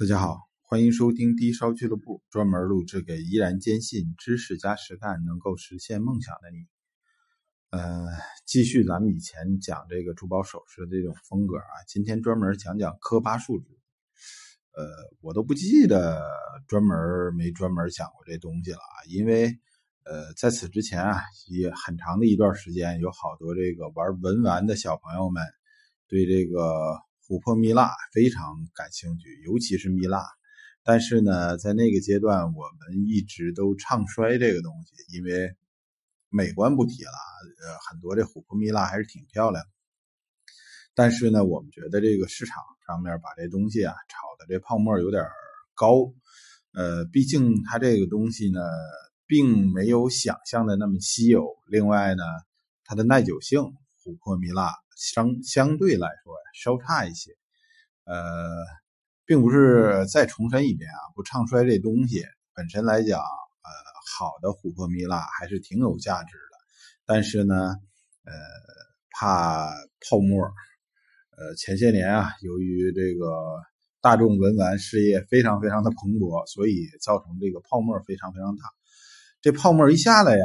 大家好，欢迎收听低烧俱乐部，专门录制给依然坚信知识加实干能够实现梦想的你。呃，继续咱们以前讲这个珠宝首饰的这种风格啊，今天专门讲讲科巴树脂。呃，我都不记得专门没专门讲过这东西了啊，因为呃，在此之前啊，也很长的一段时间，有好多这个玩文玩的小朋友们对这个。琥珀蜜蜡非常感兴趣，尤其是蜜蜡。但是呢，在那个阶段，我们一直都唱衰这个东西，因为美观不提了，呃，很多这琥珀蜜蜡还是挺漂亮。但是呢，我们觉得这个市场上面把这东西啊炒的这泡沫有点高，呃，毕竟它这个东西呢，并没有想象的那么稀有。另外呢，它的耐久性，琥珀蜜蜡。相相对来说呀，稍差一些，呃，并不是再重申一遍啊，不唱衰这东西本身来讲，呃，好的琥珀蜜蜡还是挺有价值的，但是呢，呃，怕泡沫，呃，前些年啊，由于这个大众文玩事业非常非常的蓬勃，所以造成这个泡沫非常非常大，这泡沫一下来呀，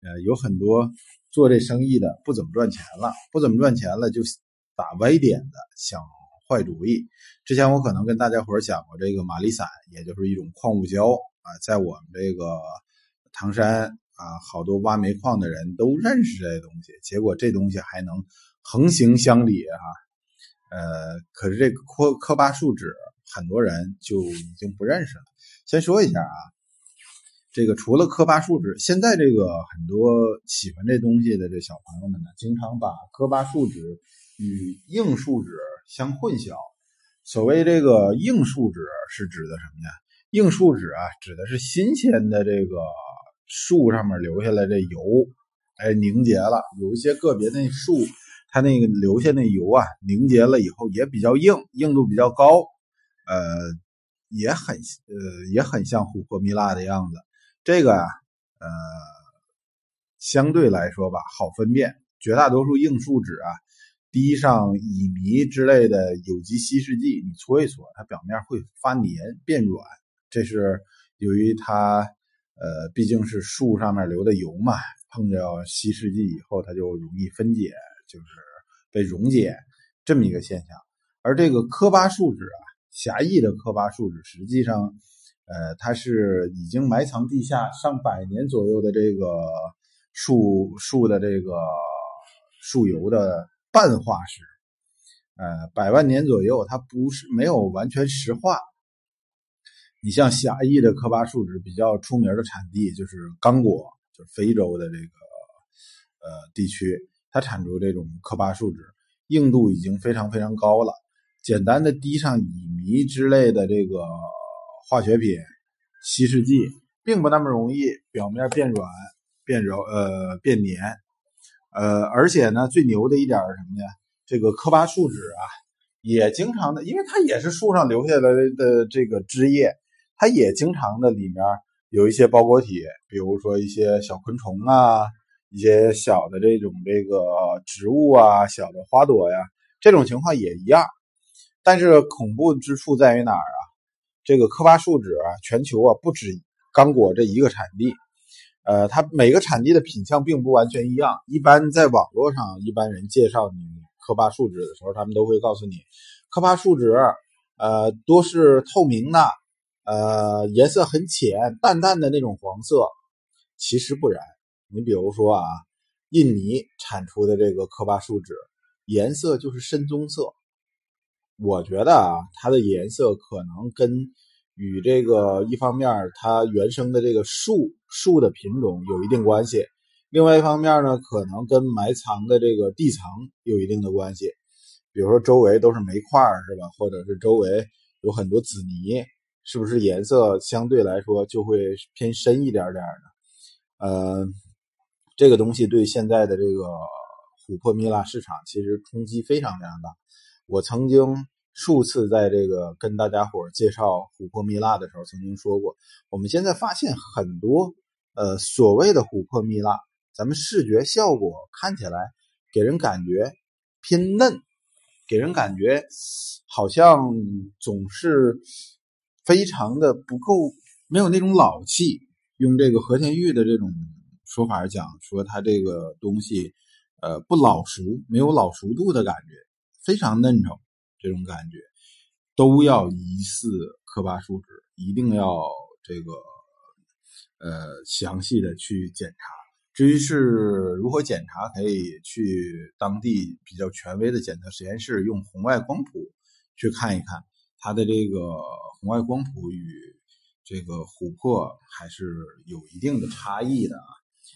呃，有很多。做这生意的不怎么赚钱了，不怎么赚钱了就打歪点子，想坏主意。之前我可能跟大家伙讲过这个玛丽散，也就是一种矿物胶啊，在我们这个唐山啊，好多挖煤矿的人都认识这东西。结果这东西还能横行乡里哈，呃，可是这个科科巴树脂，很多人就已经不认识了。先说一下啊。这个除了科巴树脂，现在这个很多喜欢这东西的这小朋友们呢，经常把科巴树脂与硬树脂相混淆。所谓这个硬树脂是指的什么呢？硬树脂啊，指的是新鲜的这个树上面留下来的油，哎，凝结了。有一些个别那树，它那个留下那油啊，凝结了以后也比较硬，硬度比较高，呃，也很呃也很像琥珀蜜蜡的样子。这个啊，呃，相对来说吧，好分辨。绝大多数硬树脂啊，滴上乙醚之类的有机稀释剂，你搓一搓，它表面会发黏变软。这是由于它，呃，毕竟是树上面流的油嘛，碰着稀释剂以后，它就容易分解，就是被溶解这么一个现象。而这个科巴树脂啊，狭义的科巴树脂，实际上。呃，它是已经埋藏地下上百年左右的这个树树的这个树油的半化石，呃，百万年左右，它不是没有完全石化。你像狭义的科巴树脂比较出名的产地就是刚果，就是非洲的这个呃地区，它产出这种科巴树脂，硬度已经非常非常高了，简单的滴上乙醚之类的这个。化学品稀释剂并不那么容易表面变软、变柔、呃变黏，呃，而且呢，最牛的一点是什么呢？这个科巴树脂啊，也经常的，因为它也是树上留下来的这个枝叶，它也经常的里面有一些包裹体，比如说一些小昆虫啊，一些小的这种这个植物啊，小的花朵呀，这种情况也一样。但是恐怖之处在于哪儿啊？这个科巴树脂啊，全球啊不止刚果这一个产地，呃，它每个产地的品相并不完全一样。一般在网络上，一般人介绍你科巴树脂的时候，他们都会告诉你，科巴树脂，呃，多是透明的，呃，颜色很浅，淡淡的那种黄色。其实不然，你比如说啊，印尼产出的这个科巴树脂，颜色就是深棕色。我觉得啊，它的颜色可能跟与这个一方面它原生的这个树树的品种有一定关系，另外一方面呢，可能跟埋藏的这个地层有一定的关系。比如说周围都是煤块是吧？或者是周围有很多紫泥，是不是颜色相对来说就会偏深一点点呢？呃，这个东西对现在的这个琥珀蜜蜡市场其实冲击非常非常大。我曾经数次在这个跟大家伙介绍琥珀蜜蜡的时候，曾经说过，我们现在发现很多呃所谓的琥珀蜜蜡，咱们视觉效果看起来给人感觉偏嫩，给人感觉好像总是非常的不够，没有那种老气。用这个和田玉的这种说法讲，说它这个东西，呃，不老熟，没有老熟度的感觉，非常嫩稠，这种感觉都要疑似科巴树脂，一定要这个呃详细的去检查。至于是如何检查，可以去当地比较权威的检测实验室，用红外光谱去看一看它的这个红外光谱与。这个琥珀还是有一定的差异的啊。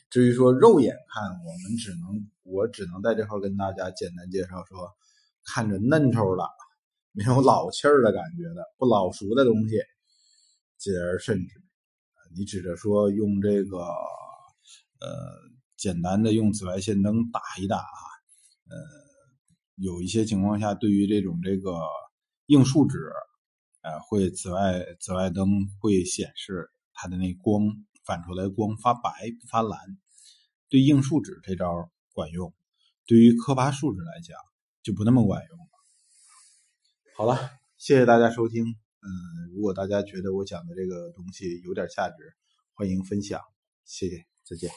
至于说肉眼看，我们只能我只能在这块跟大家简单介绍说，看着嫩稠的，没有老气儿的感觉的，不老熟的东西，进而甚至，你指着说用这个呃简单的用紫外线灯打一打啊，呃，有一些情况下对于这种这个硬树脂。呃，会紫外紫外灯会显示它的那光反出来光发白发蓝，对硬树脂这招管用，对于科巴树脂来讲就不那么管用了。好了，谢谢大家收听。嗯，如果大家觉得我讲的这个东西有点价值，欢迎分享，谢谢，再见。